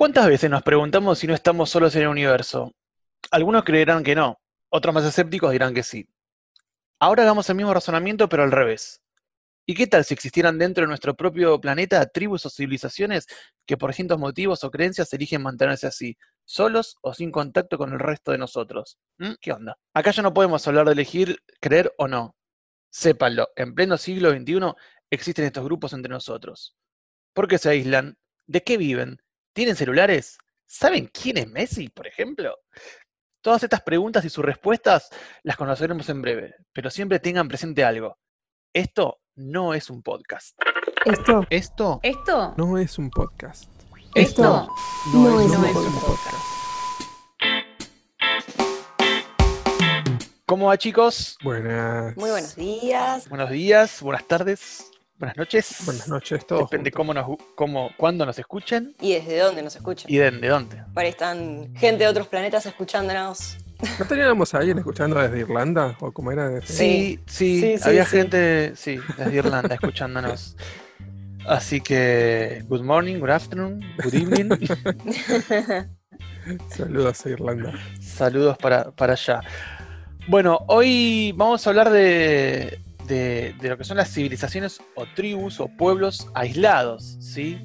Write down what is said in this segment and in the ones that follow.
¿Cuántas veces nos preguntamos si no estamos solos en el universo? Algunos creerán que no, otros más escépticos dirán que sí. Ahora hagamos el mismo razonamiento, pero al revés. ¿Y qué tal si existieran dentro de nuestro propio planeta tribus o civilizaciones que por distintos motivos o creencias eligen mantenerse así, solos o sin contacto con el resto de nosotros? ¿Mm? ¿Qué onda? Acá ya no podemos hablar de elegir creer o no. Sépanlo, en pleno siglo XXI existen estos grupos entre nosotros. ¿Por qué se aíslan? ¿De qué viven? ¿Tienen celulares? ¿Saben quién es Messi, por ejemplo? Todas estas preguntas y sus respuestas las conoceremos en breve, pero siempre tengan presente algo. Esto no es un podcast. Esto. Esto. Esto. No es un podcast. Esto. No, es, es, un un podcast. ¿Cómo va, chicos? Buenas. Muy buenos días. Buenos días, buenas tardes, buenas noches. Buenas noches, todos. Depende cómo nos, cómo, cuándo nos escuchen ¿Y desde dónde nos escuchan? y de, de dónde. Por ahí están gente de otros planetas escuchándonos. ¿No teníamos a alguien escuchando desde Irlanda? ¿O cómo era? Desde... Sí, sí, Sí, sí, había sí. gente, sí, desde Irlanda escuchándonos. Así que, good morning, good afternoon, good evening. Saludos a Irlanda. Saludos para, para allá. Bueno, hoy vamos a hablar de, de- de lo que son las civilizaciones o tribus o pueblos aislados, ¿sí?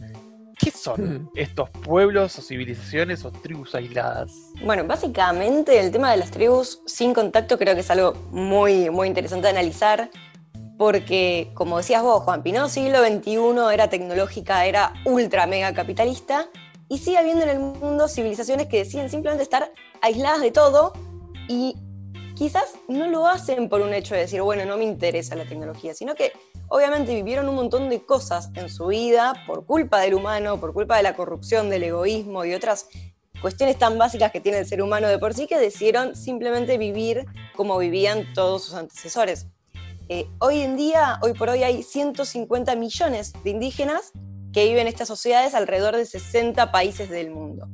¿Qué son Mm. estos pueblos o civilizaciones o tribus aisladas? Bueno, básicamente el tema de las tribus sin contacto creo que es algo muy, muy interesante de analizar. Porque, como decías vos, Juan Pino, siglo XXI era tecnológica, era ultra mega capitalista, y sigue habiendo en el mundo civilizaciones que deciden simplemente estar aisladas de todo y quizás no lo hacen por un hecho de decir, bueno, no me interesa la tecnología, sino que obviamente vivieron un montón de cosas en su vida por culpa del humano, por culpa de la corrupción, del egoísmo y otras cuestiones tan básicas que tiene el ser humano de por sí que decidieron simplemente vivir como vivían todos sus antecesores. Eh, hoy en día, hoy por hoy, hay 150 millones de indígenas que viven en estas sociedades alrededor de 60 países del mundo.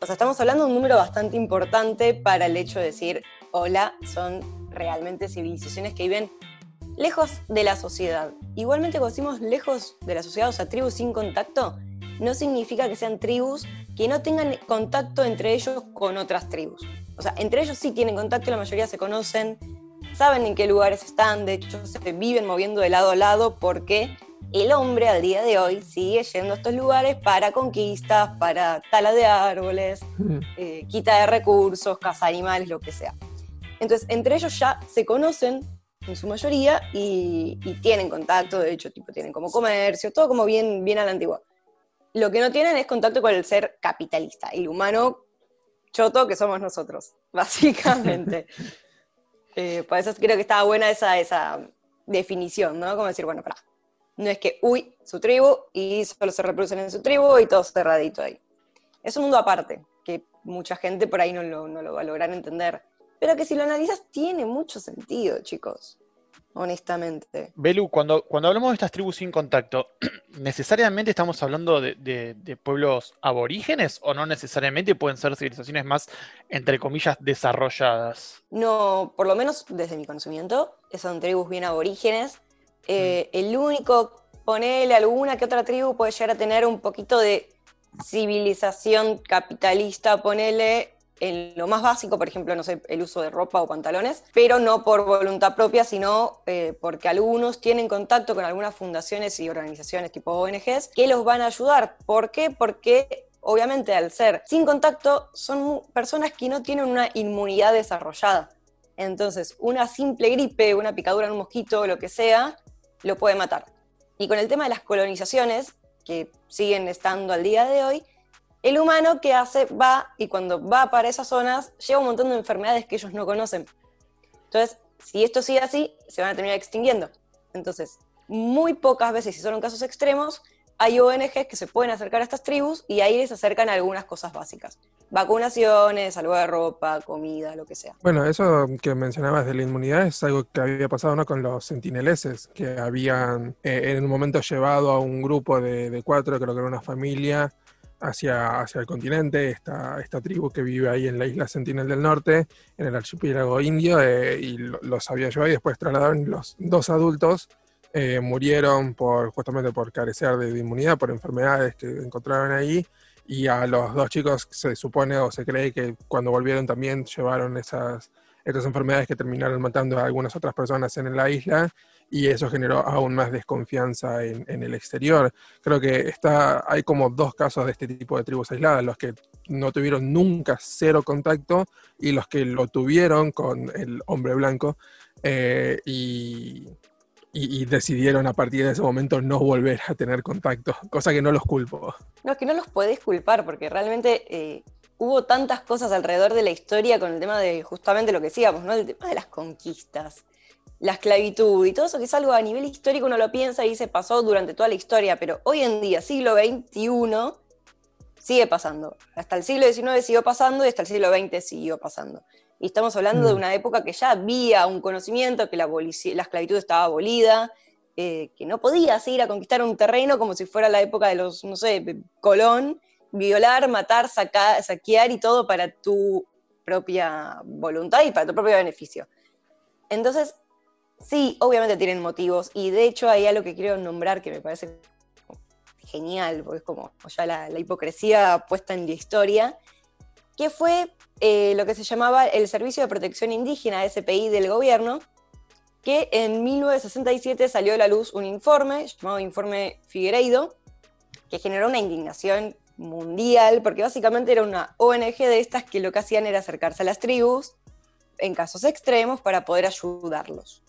O sea, estamos hablando de un número bastante importante para el hecho de decir, hola, son realmente civilizaciones que viven lejos de la sociedad. Igualmente, cuando decimos lejos de la sociedad, o sea, tribus sin contacto, no significa que sean tribus que no tengan contacto entre ellos con otras tribus. O sea, entre ellos sí tienen contacto, la mayoría se conocen, saben en qué lugares están, de hecho se viven moviendo de lado a lado porque el hombre al día de hoy sigue yendo a estos lugares para conquistas, para tala de árboles, Mm. eh, quita de recursos, caza animales, lo que sea. Entonces, entre ellos ya se conocen en su mayoría y, y tienen contacto, de hecho, tipo, tienen como comercio, todo como bien, bien a la antigua. Lo que no tienen es contacto con el ser capitalista, el humano choto que somos nosotros, básicamente. Eh, por eso creo que estaba buena esa, esa definición, ¿no? Como decir, bueno, pará, no es que, uy, su tribu y solo se reproducen en su tribu y todo cerradito ahí. Es un mundo aparte, que mucha gente por ahí no lo, no lo va a lograr entender, pero que si lo analizas tiene mucho sentido, chicos, honestamente. Belu, cuando, cuando hablamos de estas tribus sin contacto, ¿necesariamente estamos hablando de, de- de pueblos aborígenes o no necesariamente pueden ser civilizaciones más, entre comillas, desarrolladas? No, por lo menos desde mi conocimiento, son tribus bien aborígenes. Eh, El único, ponele alguna que otra tribu puede llegar a tener un poquito de civilización capitalista, ponele en lo más básico, por ejemplo, no sé, el uso de ropa o pantalones, pero no por voluntad propia, sino eh, porque algunos tienen contacto con algunas fundaciones y organizaciones tipo ONGs que los van a ayudar. ¿Por qué? Porque obviamente al ser sin contacto son personas que no tienen una inmunidad desarrollada. Entonces, una simple gripe, una picadura en un mosquito, lo que sea, lo puede matar. Y con el tema de las colonizaciones, que siguen estando al día de hoy, el humano que hace va y cuando va para esas zonas lleva un montón de enfermedades que ellos no conocen. Entonces, si esto sigue así, se van a terminar extinguiendo. Entonces, muy pocas veces, si son casos extremos, hay ONGs que se pueden acercar a estas tribus y ahí les acercan algunas cosas básicas. Vacunaciones, algo de ropa, comida, lo que sea. Bueno, eso que mencionabas de la inmunidad es algo que había pasado ¿no? con los sentineleses, que habían eh, en un momento llevado a un grupo de, de cuatro, creo que era una familia, hacia, hacia el continente, esta, esta tribu que vive ahí en la isla Sentinel del Norte, en el archipiélago indio, eh, y lo- los había llevado y después trasladaron los dos adultos. eh, murieron por justamente por carecer de, de inmunidad, por enfermedades que encontraron ahí, y a los dos chicos se supone o se cree que cuando volvieron también llevaron esas, estas enfermedades que terminaron matando a algunas otras personas en la isla y eso generó aún más desconfianza en, el exterior. Creo que está, hay como dos casos de este tipo de tribus aisladas, los que no tuvieron nunca cero contacto y los que lo tuvieron con el hombre blanco eh, y, decidieron a partir de ese momento no volver a tener contacto, cosa que no los culpo. No, que no los podés culpar porque realmente... Eh hubo tantas cosas alrededor de la historia con el tema de justamente lo que decíamos, ¿no? El tema de las conquistas, la esclavitud y todo eso que es algo a nivel histórico uno lo piensa y se pasó durante toda la historia, pero hoy en día, siglo XXI, sigue pasando. Hasta el siglo XIX siguió pasando y hasta el siglo XX siguió pasando. Y estamos hablando de mm. una época que ya había un conocimiento, que la, la esclavitud estaba abolida, eh, que no podías ir a conquistar un terreno como si fuera la época de los, no sé, Colón, violar, matar, saquear y todo para tu propia voluntad y para tu propio beneficio. Entonces, Sí, obviamente tienen motivos y de hecho hay algo que quiero nombrar que me parece genial, porque es como ya la, hipocresía puesta en la historia, que fue eh, lo que se llamaba el Servicio de Protección Indígena, SPI del gobierno, que en 1967 salió a la luz un informe llamado Informe Figueiredo, que generó una indignación mundial, porque básicamente era una ONG de estas que lo que hacían era acercarse a las tribus en casos extremos para poder ayudarlos.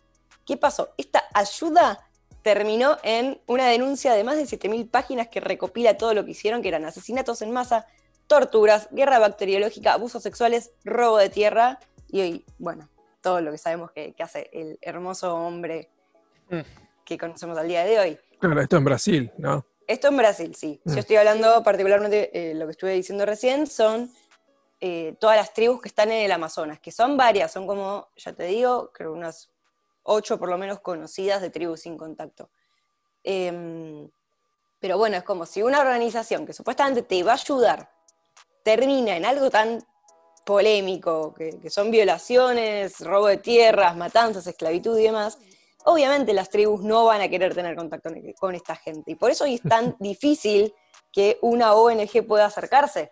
¿Qué pasó? Esta ayuda terminó en una denuncia de más de 7.000 páginas que recopila todo lo que hicieron, que eran asesinatos en masa, torturas, guerra bacteriológica, abusos sexuales, robo de tierra y hoy, bueno, todo lo que sabemos que, hace el hermoso hombre mm. que conocemos al día de hoy. Claro, esto en Brasil, ¿no? Esto en Brasil, sí. Yo mm. estoy hablando particularmente, eh, lo que estuve diciendo recién, son eh, todas las tribus que están en el Amazonas, que son varias, son como, ya te digo, creo unas ocho por lo menos conocidas de tribus sin contacto. Em, pero bueno, es como si una organización que supuestamente te va a ayudar termina en algo tan polémico, que, son violaciones, robo de tierras, matanzas, esclavitud y demás, obviamente las tribus no van a querer tener contacto con esta gente. Y por eso es tan difícil que una ONG pueda acercarse.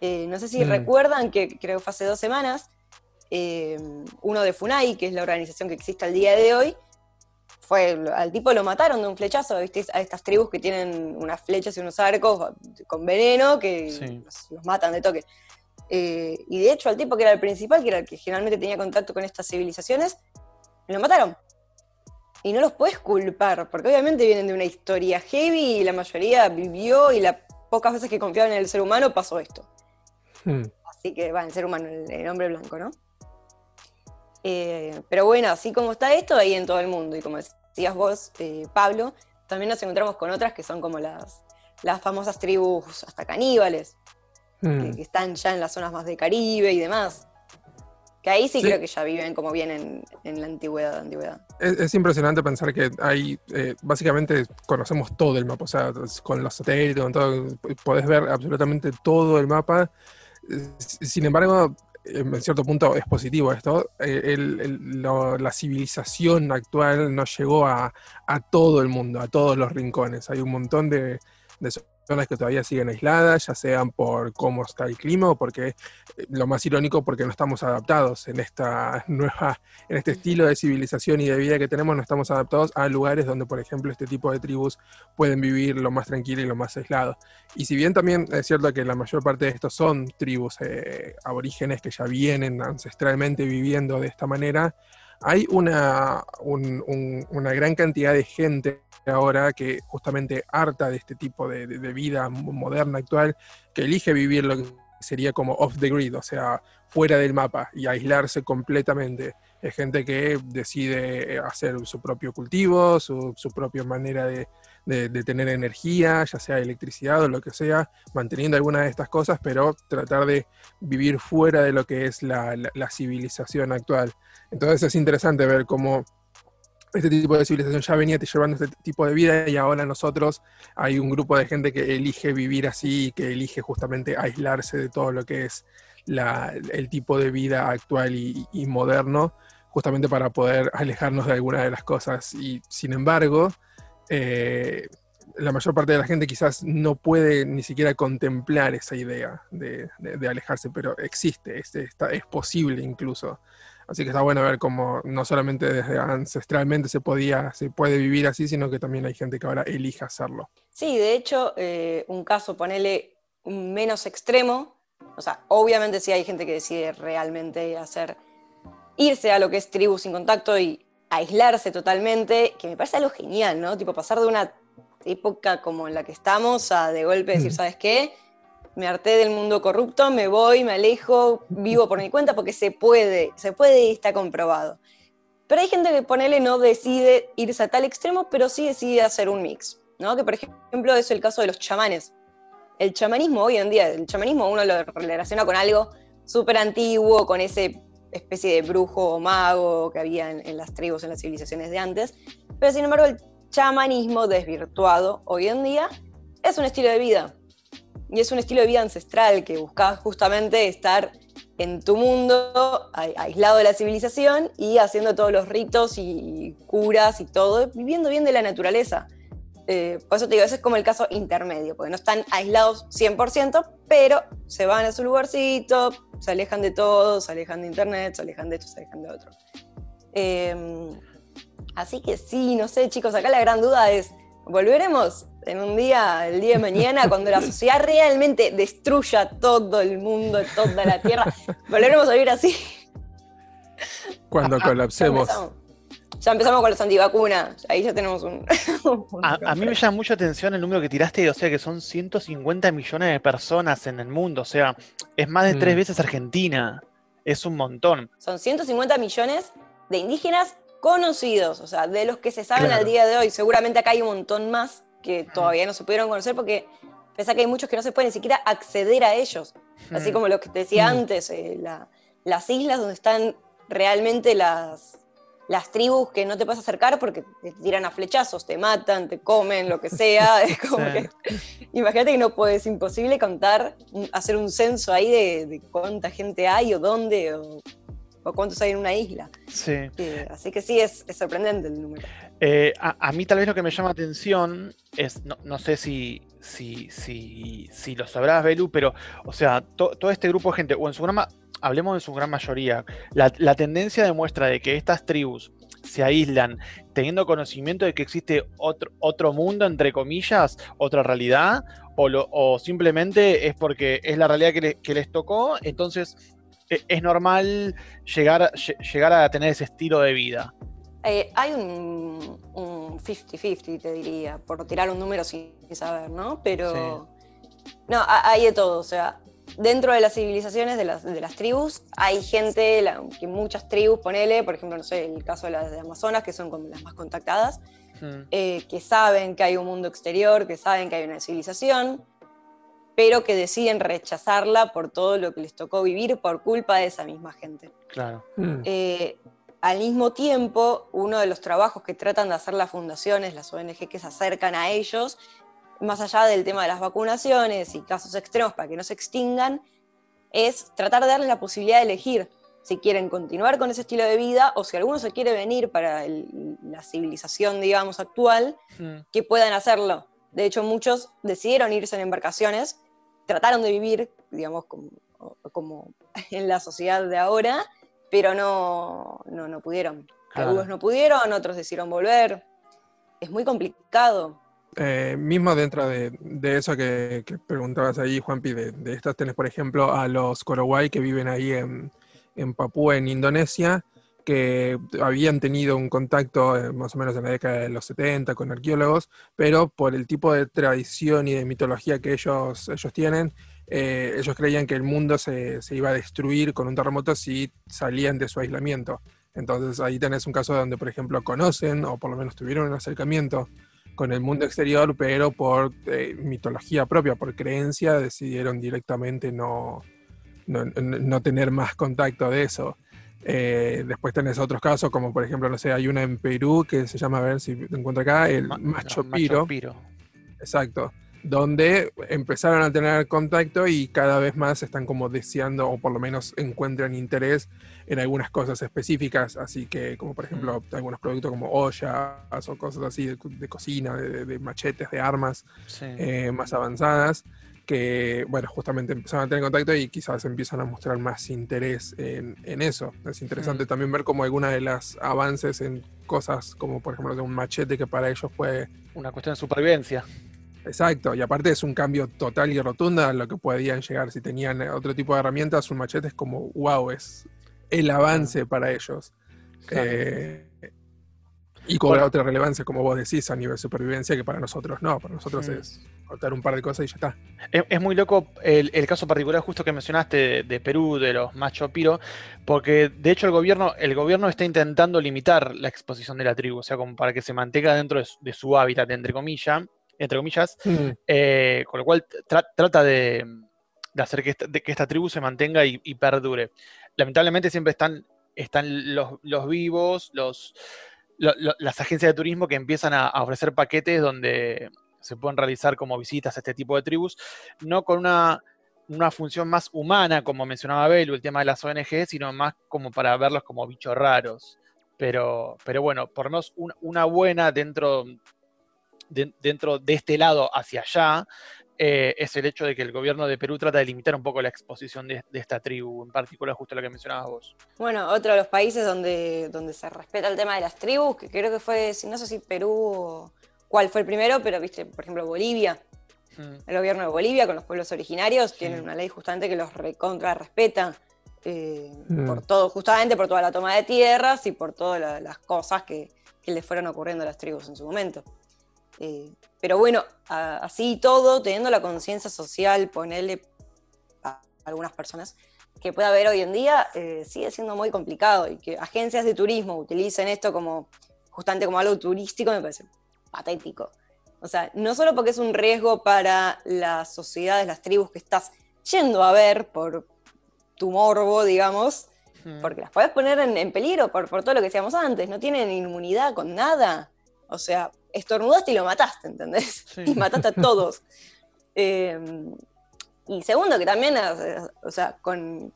Eh, no sé si mm. recuerdan que creo que fue hace dos semanas, eh, uno de FUNAI, que es la organización que existe al día de hoy, fue, al tipo lo mataron de un flechazo, ¿viste? a estas tribus que tienen unas flechas y unos arcos con veneno que los, matan de toque. Eh, y de hecho al tipo que era el principal, que era el que generalmente tenía contacto con estas civilizaciones, lo mataron. Y no los puedes culpar, porque obviamente vienen de una historia heavy y la mayoría vivió y las pocas veces que confiaban en el ser humano pasó esto. Hmm. Así que, va, el ser humano, el hombre blanco, ¿no? Eh, pero bueno, así como está esto, ahí en todo el mundo. Y como decías vos, eh, Pablo, también nos encontramos con otras que son como las, las famosas tribus hasta caníbales, que, hmm. están ya en las zonas más de Caribe y demás. Que ahí sí, creo que ya viven como bien en, la antigüedad. antigüedad. Es, impresionante pensar que hay, eh, básicamente conocemos todo el mapa, o sea, con los satélites, con todo, podés ver absolutamente todo el mapa. Sin embargo, en cierto punto es positivo esto, eh, la civilización actual no llegó a, todo el mundo, a todos los rincones. Hay un montón de zonas que todavía siguen aisladas, ya sean por cómo está el clima o porque, eh, lo más irónico, porque no estamos adaptados en esta nueva, en este estilo de civilización y de vida que tenemos, no estamos adaptados a lugares donde, por ejemplo, este tipo de tribus pueden vivir lo más tranquilo y lo más aislado. Y si bien también es cierto que la mayor parte de estos son tribus eh, aborígenes que ya vienen ancestralmente viviendo de esta manera, hay una, una gran cantidad de gente ahora que justamente harta de este tipo de, vida moderna actual, que elige vivir lo que sería como off the grid, o sea, fuera del mapa y aislarse completamente. Es gente que decide hacer su propio cultivo, su, propia manera de, tener energía, ya sea electricidad o lo que sea, manteniendo alguna de estas cosas, pero tratar de vivir fuera de lo que es la civilización actual. Entonces es interesante ver cómo este tipo de civilización ya venía llevando este tipo de vida y ahora nosotros hay un grupo de gente que elige vivir así, que elige justamente aislarse de todo lo que es el tipo de vida actual y, moderno, justamente para poder alejarnos de alguna de las cosas. Y sin embargo, eh, la mayor parte de la gente quizás no puede ni siquiera contemplar esa idea de, alejarse, pero existe, es, está, es posible incluso. Así que está bueno ver cómo no solamente desde ancestralmente se podía, se puede vivir así, sino que también hay gente que ahora elige hacerlo. Sí, de hecho, eh, un caso, ponele menos extremo, o sea, obviamente sí hay gente que decide realmente hacer, irse a lo que es tribu sin contacto y aislarse totalmente, que me parece algo genial, ¿no? Tipo, pasar de una época como en la que estamos a de golpe decir, ¿sabes qué? Me harté del mundo corrupto, me voy, me alejo, vivo por mi cuenta, porque se puede, se puede y está comprobado. Pero hay gente que, ponele, no decide irse a tal extremo, pero sí decide hacer un mix, ¿no? Que, por ejemplo, es el caso de los chamanes. El chamanismo hoy en día, el chamanismo uno lo relaciona con algo súper antiguo, con ese especie de brujo o mago que había en, las tribus, en las civilizaciones de antes, pero sin embargo el chamanismo desvirtuado hoy en día es un estilo de vida. Y es un estilo de vida ancestral que buscaba justamente estar en tu mundo, aislado de la civilización y haciendo todos los ritos y curas y todo, viviendo bien de la naturaleza. Eh, por eso te digo, ese es como el caso intermedio, porque no están aislados 100%, pero se van a su lugarcito, se alejan de todo, se alejan de internet, se alejan de esto, se alejan de otro. Em, así que sí, no sé, chicos, acá la gran duda es, ¿volveremos en un día, el día de mañana, cuando la sociedad realmente destruya todo el mundo, toda la tierra? ¿Volveremos a vivir así? Cuando colapsemos ya empezamos con los antivacunas, ahí ya tenemos un... a, mí me llama mucha atención el número que tiraste, o sea que son 150 millones de personas en el mundo, o sea, es más de tres mm. veces Argentina, es un montón. Son 150 millones de indígenas conocidos, o sea, de los que se saben al día de hoy, seguramente acá hay un montón más que todavía no se pudieron conocer porque pese que hay muchos que no se pueden ni siquiera acceder a ellos, así como lo que te decía antes, eh, las islas donde están realmente las las tribus que no te puedes acercar porque te tiran a flechazos, te matan, te comen, lo que sea. Es como que, imagínate que no puedes, imposible contar, hacer un censo ahí de, cuánta gente hay o dónde o, cuántos hay en una isla. Sí. Eh, así que sí, es, sorprendente el número. Eh, a, mí tal vez lo que me llama atención es, no, sé si, si, si, si, lo sabrás, Belu, pero, o sea, todo este grupo de gente, o en su gran, hablemos de su gran mayoría, la, tendencia demuestra de que estas tribus se aíslan teniendo conocimiento de que existe otro, otro mundo, entre comillas, otra realidad, o, o simplemente es porque es la realidad que, les tocó, entonces es normal llegar, llegar a tener ese estilo de vida. Eh, hay un 50-50, te diría, por tirar un número sin saber, ¿no? Pero... No, hay de todo, o sea, dentro de las civilizaciones, de las, de las tribus, hay gente, que muchas tribus, ponele, por ejemplo, no sé, el caso de las de Amazonas, que son como las más contactadas, eh, que saben que hay un mundo exterior, que saben que hay una civilización, pero que deciden rechazarla por todo lo que les tocó vivir por culpa de esa misma gente. Claro. Mm. Eh, al mismo tiempo, uno de los trabajos que tratan de hacer las fundaciones, las ONG que se acercan a ellos, más allá del tema de las vacunaciones y casos extremos para que no se extingan, es tratar de darles la posibilidad de elegir si quieren continuar con ese estilo de vida o si alguno se quiere venir para la civilización, digamos, actual, hmm. que puedan hacerlo. De hecho, muchos decidieron irse en embarcaciones, trataron de vivir, digamos, como, en la sociedad de ahora, pero no, no, pudieron. Algunos no pudieron, otros decidieron volver. Es muy complicado. Eh, mismo dentro de, eso que, preguntabas ahí, Juanpi, de, de estas tenés, por ejemplo, a los Korowai que viven ahí en, Papúa, en Indonesia, que habían tenido un contacto eh, más o menos en la década de los 70 con arqueólogos, pero por el tipo de tradición y de mitología que ellos, ellos tienen, eh, ellos creían que el mundo se, se, iba a destruir con un terremoto si salían de su aislamiento. Entonces ahí tenés un caso donde, por ejemplo, conocen o por lo menos tuvieron un acercamiento con el mundo exterior, pero por eh, mitología propia, por creencia, decidieron directamente no, no, tener más contacto de eso. Eh, después tenés otros casos, como por ejemplo, no sé, hay una en Perú que se llama, a ver si te encuentro acá, el Macho, Piro. Exacto. donde empezaron a tener contacto y cada vez más están como deseando o por lo menos encuentran interés en algunas cosas específicas, así que como por ejemplo algunos productos como ollas o cosas así de, cocina, de, machetes, de armas eh, más avanzadas, que bueno, justamente empezaron a tener contacto y quizás empiezan a mostrar más interés en, eso. Es interesante también ver como algunas de las avances en cosas como por ejemplo de un machete que para ellos fue... Una cuestión de supervivencia. Exacto, y aparte es un cambio total y rotundo a lo que podían llegar si tenían otro tipo de herramientas, un machete es como, wow, es el avance para ellos. Eh, y cobra otra relevancia, como vos decís, a nivel supervivencia, que para nosotros no, para nosotros es cortar un par de cosas y ya está. Es, muy loco el, caso particular justo que mencionaste de, Perú, de los macho piro, porque de hecho el gobierno, el gobierno está intentando limitar la exposición de la tribu, o sea, como para que se mantenga dentro de su hábitat, entre comillas, entre comillas, mm. eh, con lo cual trata de, hacer que esta, tribu se mantenga y, perdure. Lamentablemente siempre están, están los, vivos, los, las agencias de turismo que empiezan a, ofrecer paquetes donde se pueden realizar como visitas a este tipo de tribus, no con una, función más humana, como mencionaba Belu, el tema de las ONG, sino más como para verlos como bichos raros. Pero, pero bueno, por lo menos una buena dentro dentro de este lado hacia allá, eh, es el hecho de que el gobierno de Perú trata de limitar un poco la exposición de, esta tribu, en particular justo lo que mencionabas vos. Bueno, otro de los países donde, donde se respeta el tema de las tribus, que creo que fue, no sé si Perú, cuál fue el primero, pero viste, por ejemplo, Bolivia. Hmm. El gobierno de Bolivia con los pueblos originarios tiene una ley justamente que los recontra respeta. Eh, hmm. por todo, justamente por toda la toma de tierras y por todas las cosas que, que le fueron ocurriendo a las tribus en su momento. Eh, pero bueno, así todo, teniendo la conciencia social, ponerle a algunas personas que pueda haber hoy en día, eh, sigue siendo muy complicado y que agencias de turismo utilicen esto como justamente como algo turístico me parece patético. O sea, no solo porque es un riesgo para las sociedades, las tribus que estás yendo a ver por tu morbo, digamos, porque las puedes poner en, peligro por, por, todo lo que decíamos antes, no tienen inmunidad con nada. O sea, estornudaste y lo mataste, ¿entendés? Y mataste a todos. Em, y segundo, que también, o sea, con,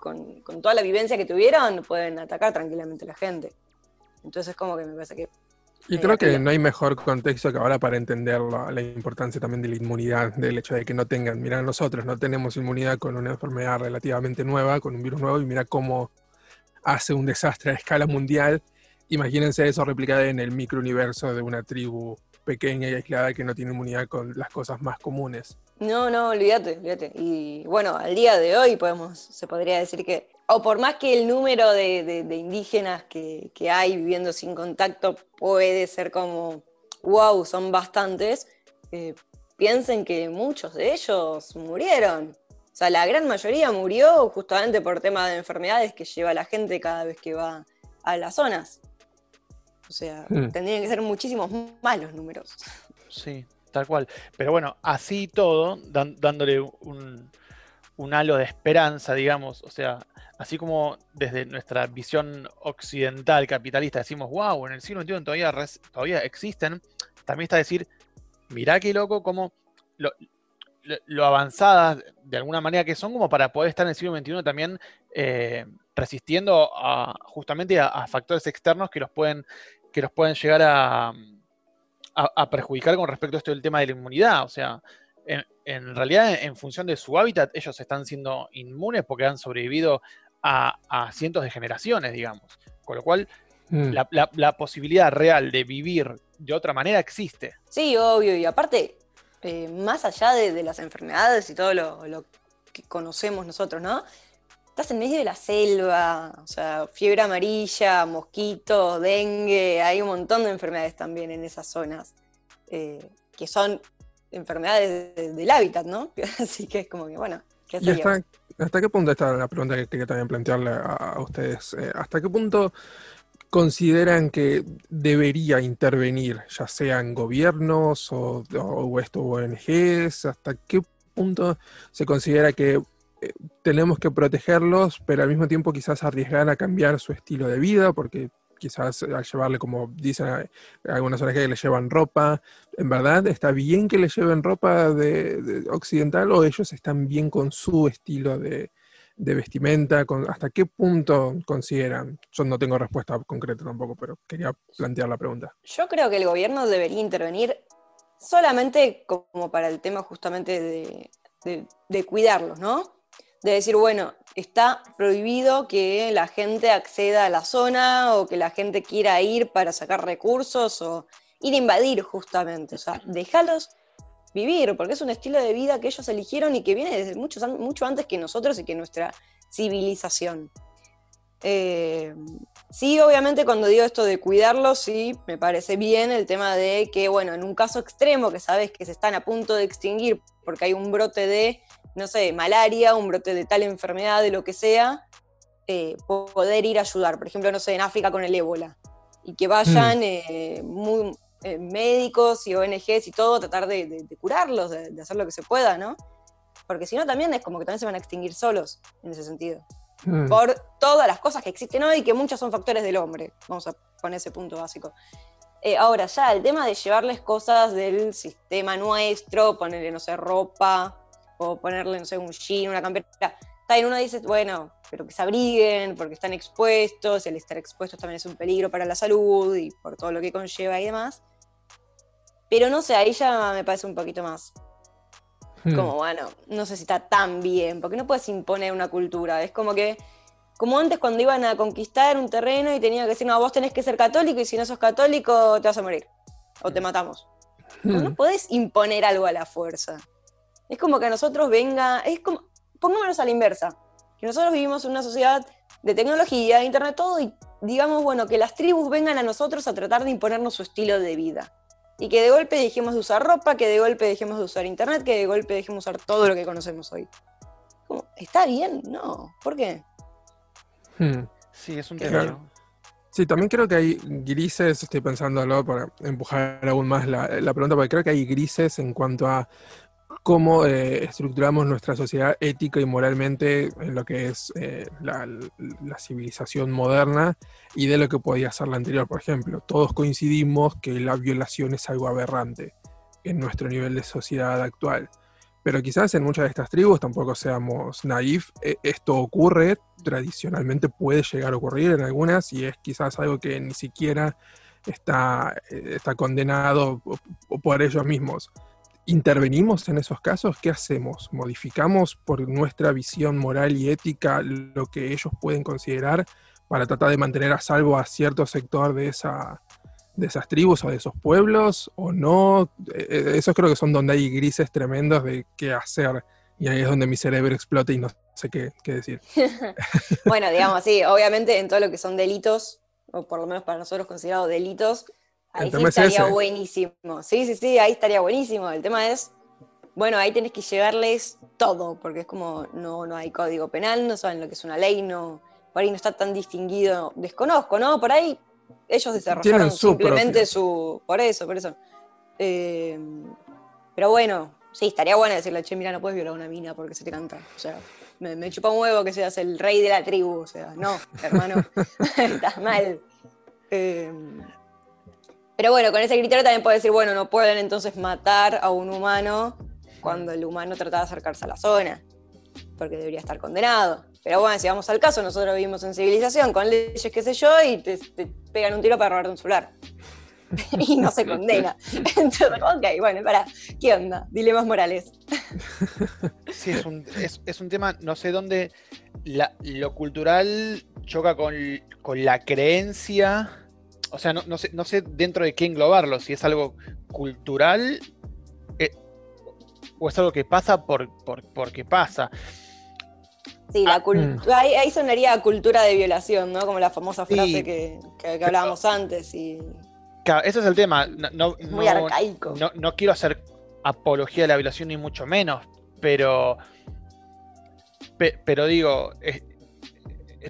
toda la vivencia que tuvieron, pueden atacar tranquilamente a la gente. Entonces, como que me parece que. Y creo que no hay mejor contexto que ahora para entender la, importancia también de la inmunidad, del hecho de que no tengan. Mira, nosotros no tenemos inmunidad con una enfermedad relativamente nueva, con un virus nuevo, y mira cómo hace un desastre a escala mundial Imagínense eso replicado en el microuniverso de una tribu pequeña y aislada que no tiene inmunidad con las cosas más comunes. No, no, olvídate, olvídate. Y bueno, al día de hoy podemos, se podría decir que, o por más que el número de, indígenas que, hay viviendo sin contacto puede ser como, wow, son bastantes, eh, piensen que muchos de ellos murieron. O sea, la gran mayoría murió justamente por temas de enfermedades que lleva la gente cada vez que va a las zonas. O sea, mm. tendrían que ser muchísimos más los números. Sí, tal cual. Pero bueno, así todo, dándole un, halo de esperanza, digamos, o sea, así como desde nuestra visión occidental capitalista decimos, wow, en el siglo XXI todavía, todavía existen, también está decir, mirá qué loco como lo, avanzadas de alguna manera que son como para poder estar en el siglo XXI también eh, resistiendo a, justamente a, factores externos que los pueden, que los pueden llegar a, a, perjudicar con respecto a esto del tema de la inmunidad. O sea, en, realidad, en función de su hábitat, ellos están siendo inmunes porque han sobrevivido a, cientos de generaciones, digamos. Con lo cual, mm. la, posibilidad real de vivir de otra manera existe. Sí, obvio. Y aparte, eh, más allá de, las enfermedades y todo lo, lo, que conocemos nosotros, ¿no? Estás en medio de la selva, o sea, fiebre amarilla, mosquitos, dengue, hay un montón de enfermedades también en esas zonas, eh, que son enfermedades del hábitat, ¿no? Así que es como que, bueno, ¿qué hasta, hasta, qué punto está la pregunta que quería también plantearle a, ustedes? Eh, ¿Hasta qué punto consideran que debería intervenir, ya sean gobiernos o, o, esto ONGs? ¿Hasta qué punto se considera que tenemos que protegerlos, pero al mismo tiempo quizás arriesgar a cambiar su estilo de vida, porque quizás al llevarle, como dicen eh, algunas ONG, que le llevan ropa, ¿en verdad está bien que le lleven ropa de, occidental o ellos están bien con su estilo de, vestimenta? ¿Hasta qué punto consideran? Yo no tengo respuesta concreta tampoco, pero quería plantear la pregunta. Yo creo que el gobierno debería intervenir solamente como para el tema justamente de cuidarlos, ¿no? De decir, bueno, está prohibido que la gente acceda a la zona o que la gente quiera ir para sacar recursos o ir a invadir justamente. O sea, déjalos vivir, porque es un estilo de vida que ellos eligieron y que viene desde mucho, mucho antes que nosotros y que nuestra civilización. Eh, sí, obviamente cuando digo esto de cuidarlos, sí, me parece bien el tema de que, bueno, en un caso extremo que sabes que se están a punto de extinguir porque hay un brote de no sé, malaria, un brote de tal enfermedad, de lo que sea, eh, poder ir a ayudar. Por ejemplo, no sé, en África con el ébola. Y que vayan mm. eh, eh, médicos y ONGs y todo, tratar de, curarlos, de, hacer lo que se pueda, ¿no? Porque si no, también es como que también se van a extinguir solos, en ese sentido. Mm. Por todas las cosas que existen hoy, que muchas son factores del hombre. Vamos a poner ese punto básico. ahora, ya, el tema de llevarles cosas del sistema nuestro, ponerle, no sé, ropa, o ponerle, no sé, un jean, una campera. También uno dice, bueno, pero que se abriguen porque están expuestos, el estar expuestos también es un peligro para la salud y por todo lo que conlleva y demás. Pero no sé, ahí ya me parece un poquito más. Hmm. Como, bueno, no sé si está tan bien, porque no puedes imponer una cultura. Es como que, como antes cuando iban a conquistar un terreno y tenían que decir, no, vos tenés que ser católico y si no sos católico te vas a morir o te matamos. No hmm. podés imponer algo a la fuerza. Es como que a nosotros venga, es como, pongámonos a la inversa, que nosotros vivimos en una sociedad de tecnología, de internet, todo, y digamos, bueno, que las tribus vengan a nosotros a tratar de imponernos su estilo de vida. Y que de golpe dejemos de usar ropa, que de golpe dejemos de usar internet, que de golpe dejemos de usar todo lo que conocemos hoy. ¿Está bien? No. ¿Por qué? Hmm. Sí, es un tema. Sí, también creo que hay grises, estoy pensándolo para empujar aún más la, la, pregunta, porque creo que hay grises en cuanto a cómo eh, estructuramos nuestra sociedad ética y moralmente en lo que es eh, la, civilización moderna y de lo que podía ser la anterior. Por ejemplo, todos coincidimos que la violación es algo aberrante en nuestro nivel de sociedad actual. Pero quizás en muchas de estas tribus tampoco seamos naif. E, esto ocurre, tradicionalmente puede llegar a ocurrir en algunas y es quizás algo que ni siquiera está, eh, está condenado por ellos mismos intervenimos en esos casos, ¿qué hacemos? ¿Modificamos por nuestra visión moral y ética lo que ellos pueden considerar para tratar de mantener a salvo a cierto sector de, esa, de esas tribus o de esos pueblos o no? Eh, eh, esos creo que son donde hay grises tremendos de qué hacer y ahí es donde mi cerebro explota y no sé qué, qué decir. bueno, digamos, sí, obviamente en todo lo que son delitos, o por lo menos para nosotros considerados delitos, Ahí sí estaría buenísimo. Sí, sí, sí, ahí estaría buenísimo. El tema es, bueno, ahí tenés que llevarles todo, porque es como, no, no hay código penal, no saben lo que es una ley, no, por ahí no está tan distinguido, desconozco, ¿no? Por ahí ellos desarrollaron simplemente su, por eso, por eso. Eh, pero bueno, sí, estaría bueno decirle, che, mira, no puedes violar a una mina porque se te canta. O sea, me, chupa un huevo que seas el rey de la tribu. O sea, no, hermano, estás mal. Eh, pero bueno, con ese criterio también puede decir, bueno, no pueden entonces matar a un humano cuando el humano trata de acercarse a la zona, porque debería estar condenado. Pero bueno, si vamos al caso, nosotros vivimos en civilización con leyes, qué sé yo, y te, pegan un tiro para robarte un celular. y no se condena. Entonces, ok, bueno, para, ¿qué onda? Dilemas morales. sí, es un, es, un tema, no sé dónde lo cultural choca con, con la creencia o sea, no, sé, no sé dentro de qué englobarlo, si es algo cultural eh, o es algo que pasa por, por, porque pasa. Sí, la ah, mm. ahí, sonaría cultura de violación, ¿no? Como la famosa frase que, hablábamos antes. Y... Claro, ese es el tema. No, muy arcaico. No, quiero hacer apología de la violación ni mucho menos, pero, pero digo,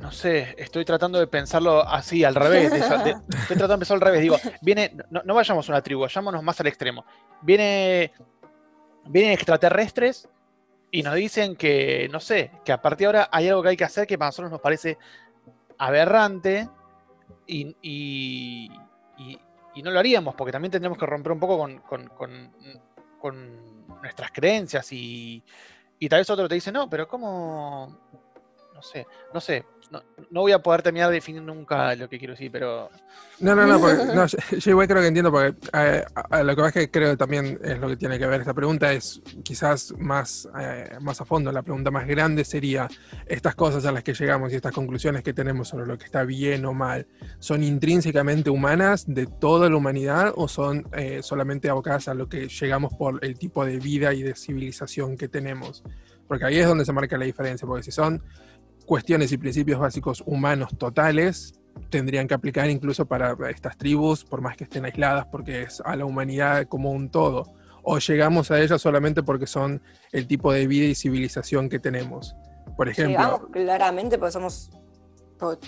no sé, estoy tratando de pensarlo así, al revés. estoy tratando de pensarlo al revés. Digo, viene, no, vayamos a una tribu, vayámonos más al extremo. Viene, vienen extraterrestres y nos dicen que, no sé, que a partir de ahora hay algo que hay que hacer que para nosotros nos parece aberrante. y, y, y, no lo haríamos, porque también tendríamos que romper un poco con, con, con, nuestras creencias y, y tal vez otro te dice, no, pero ¿cómo? No sé, no sé, no, voy a poder terminar de definir nunca lo que quiero decir, pero. No, no, no, yo, igual creo que entiendo, porque eh, lo que pasa es que creo que también es lo que tiene que ver esta pregunta, es quizás más, eh, más a fondo. La pregunta más grande sería: estas cosas a las que llegamos y estas conclusiones que tenemos sobre lo que está bien o mal, ¿son intrínsecamente humanas de toda la humanidad o son eh, solamente abocadas a lo que llegamos por el tipo de vida y de civilización que tenemos? Porque ahí es donde se marca la diferencia, porque si son cuestiones y principios básicos humanos totales tendrían que aplicar incluso para estas tribus, por más que estén aisladas, porque es a la humanidad como un todo. O llegamos a ellas solamente porque son el tipo de vida y civilización que tenemos. Por ejemplo. Llegamos claramente porque somos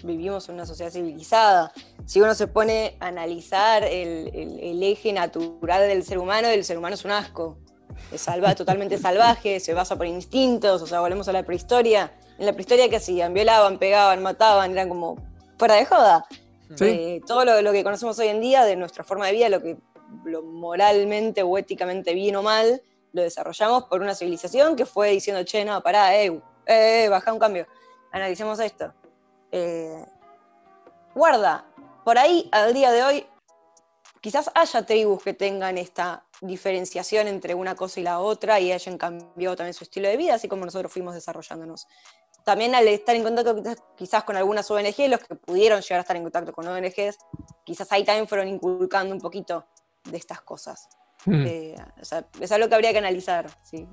vivimos en una sociedad civilizada. Si uno se pone a analizar el, el eje natural del ser humano, el ser humano es un asco. Es salva, totalmente salvaje, se basa por instintos, o sea, volvemos a la prehistoria en la prehistoria que hacían, violaban, pegaban, mataban, eran como fuera de joda. Eh, todo lo, que conocemos hoy en día de nuestra forma de vida, lo que lo moralmente o éticamente bien o mal, lo desarrollamos por una civilización que fue diciendo, che, no, pará, eh, eh, baja un cambio, analicemos esto. Eh, guarda, por ahí al día de hoy quizás haya tribus que tengan esta diferenciación entre una cosa y la otra y hayan cambiado también su estilo de vida, así como nosotros fuimos desarrollándonos también al estar en contacto quizás con algunas ONGs, los que pudieron llegar a estar en contacto con ONGs, quizás ahí también fueron inculcando un poquito de estas cosas. Hmm. Eh, es algo que habría que analizar, sí,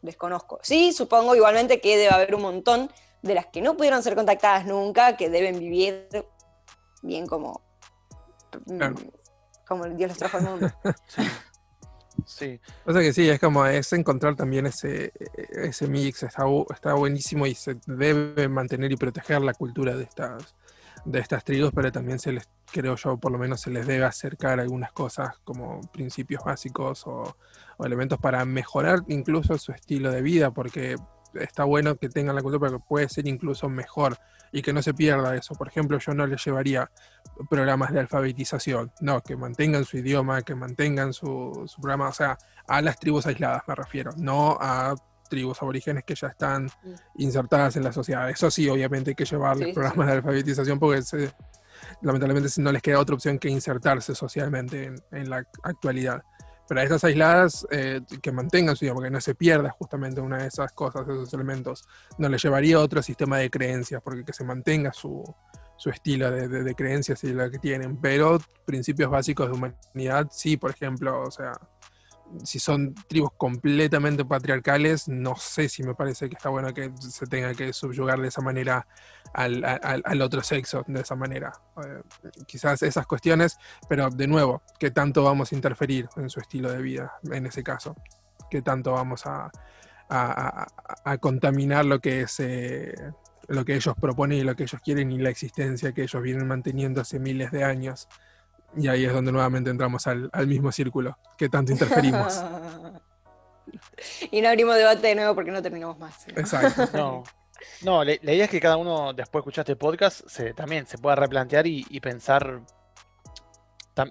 desconozco. Sí, supongo igualmente que debe haber un montón de las que no pudieron ser contactadas nunca, que deben vivir bien como, como Dios los trajo al mundo. Sí. O sea que sí, es como, es encontrar también ese, ese mix, está, está buenísimo y se debe mantener y proteger la cultura de estas, de estas tribus, pero también se les, creo yo, por lo menos se les debe acercar algunas cosas como principios básicos o, o elementos para mejorar incluso su estilo de vida, porque está bueno que tengan la cultura, pero puede ser incluso mejor y que no se pierda eso. Por ejemplo, yo no les llevaría programas de alfabetización, no, que mantengan su idioma, que mantengan su, programa, o sea, a las tribus aisladas me refiero, no a tribus aborígenes que ya están mm. insertadas en la sociedad. Eso sí, obviamente hay que llevarles programas de alfabetización porque lamentablemente no les queda otra opción que insertarse socialmente en la actualidad. Estas aisladas eh, que mantengan su idioma, que no se pierda justamente una de esas cosas, esos elementos, no le llevaría otro sistema de creencias, porque que se mantenga su, su estilo de, de, creencias y lo que tienen. Pero principios básicos de humanidad, sí, por ejemplo, o sea, si son tribus completamente patriarcales, no sé si me parece que está bueno que se tenga que subyugar de esa manera al, otro sexo, de esa manera. Eh, quizás esas cuestiones, pero de nuevo, ¿qué tanto vamos a interferir en su estilo de vida en ese caso? ¿Qué tanto vamos a, contaminar lo que es... Eh, lo que ellos proponen y lo que ellos quieren y la existencia que ellos vienen manteniendo hace miles de años. Y ahí es donde nuevamente entramos al, mismo círculo, que tanto interferimos. y no abrimos debate de nuevo porque no terminamos más. Exacto. No, no la, idea es que cada uno, después de escuchar este podcast, se, también se pueda replantear y, pensar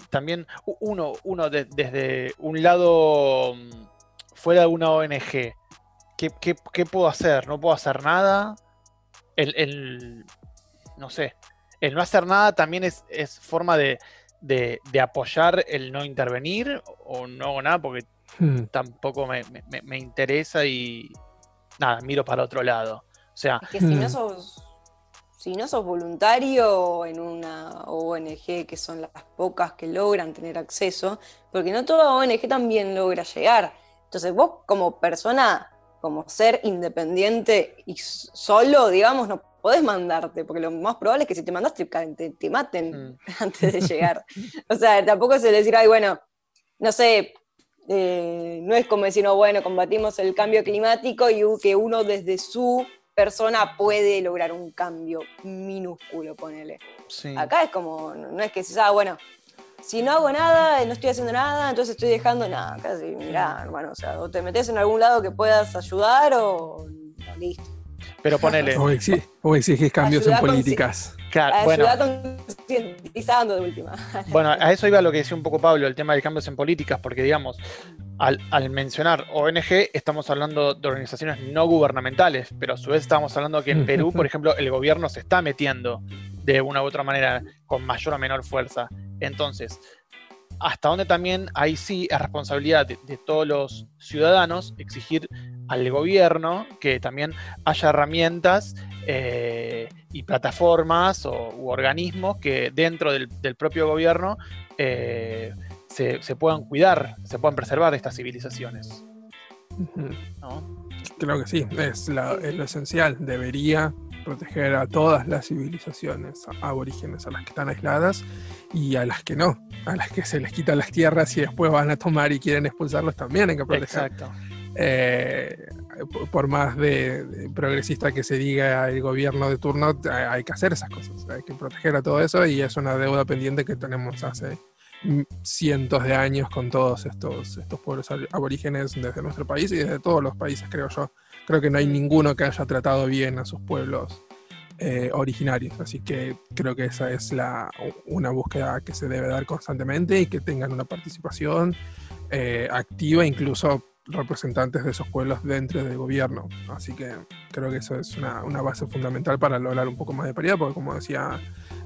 también uno, uno desde un lado mm, fuera de una ONG. ¿Qué, puedo hacer? ¿No puedo hacer nada? El, no sé, el no hacer nada también es forma de, de, apoyar el no intervenir o no hago nada porque hmm. tampoco me, interesa y nada, miro para otro lado. O sea, que si no hmm. sos si no sos voluntario en una ONG, que son las pocas que logran tener acceso, porque no toda ONG también logra llegar. Entonces vos como persona, como ser independiente y solo, digamos, no podés mandarte, porque lo más probable es que si te mandaste te, te maten mm. antes de llegar. o sea, tampoco se decir, ay, bueno, no sé, eh, no es como decir, no, bueno, combatimos el cambio climático y que uno desde su persona puede lograr un cambio minúsculo, ponele. Acá es como, no es que se ah, bueno, si no hago nada, no estoy haciendo nada, entonces estoy dejando nada. Casi, mirá, hermano, o sea, o te metes en algún lado que puedas ayudar o listo. Pero ponele. O, exi- o exigís cambios en políticas. Claro, bueno, de última. bueno, a eso iba lo que decía un poco Pablo, el tema de cambios en políticas, porque digamos, al, al mencionar ONG, estamos hablando de organizaciones no gubernamentales, pero a su vez estamos hablando que en Perú, por ejemplo, el gobierno se está metiendo de una u otra manera con mayor o menor fuerza. Entonces, hasta donde también ahí sí es responsabilidad de, de todos los ciudadanos exigir al gobierno que también haya herramientas eh, y plataformas o, u organismos que dentro del, del propio gobierno eh, se, se puedan cuidar, se puedan preservar estas civilizaciones. ¿no? Creo que sí, es, la- es lo esencial. Debería proteger a todas las civilizaciones aborígenes, a las que están aisladas y a las que no, a las que se les quitan las tierras y después van a tomar y quieren expulsarlos también hay que proteger. Exacto. Eh, por- más de, de progresista que se diga el gobierno de turno, hay- que hacer esas cosas, hay que proteger a todo eso y es una deuda pendiente que tenemos hace cientos de años con todos estos, estos pueblos ab- aborígenes desde nuestro país y desde todos los países, creo yo. Creo que no hay ninguno que haya tratado bien a sus pueblos eh, originarios, así que creo que esa es la, una búsqueda que se debe dar constantemente y que tengan una participación eh, activa, incluso representantes de esos pueblos dentro del gobierno. Así que creo que eso es una, una base fundamental para lograr un poco más de paridad, porque como decía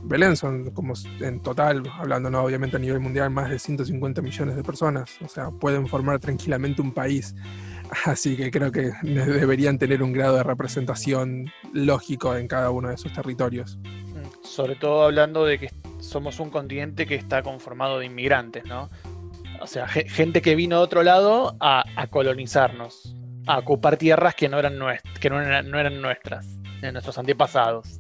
Belén, son como en total, hablando no obviamente a nivel mundial, más de 150 millones de personas. O sea, pueden formar tranquilamente un país. Así que creo que deberían tener un grado de representación lógico en cada uno de esos territorios. Sobre todo hablando de que somos un continente que está conformado de inmigrantes, ¿no? O sea, ge- gente que vino de otro lado a, colonizarnos, a ocupar tierras que no eran, que no eran, no eran nuestras, de nuestros antepasados.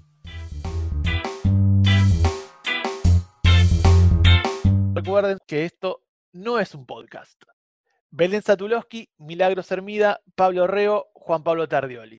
Recuerden que esto no es un podcast. Belén Satulowski, Milagros Hermida, Pablo Reo, Juan Pablo Tardioli.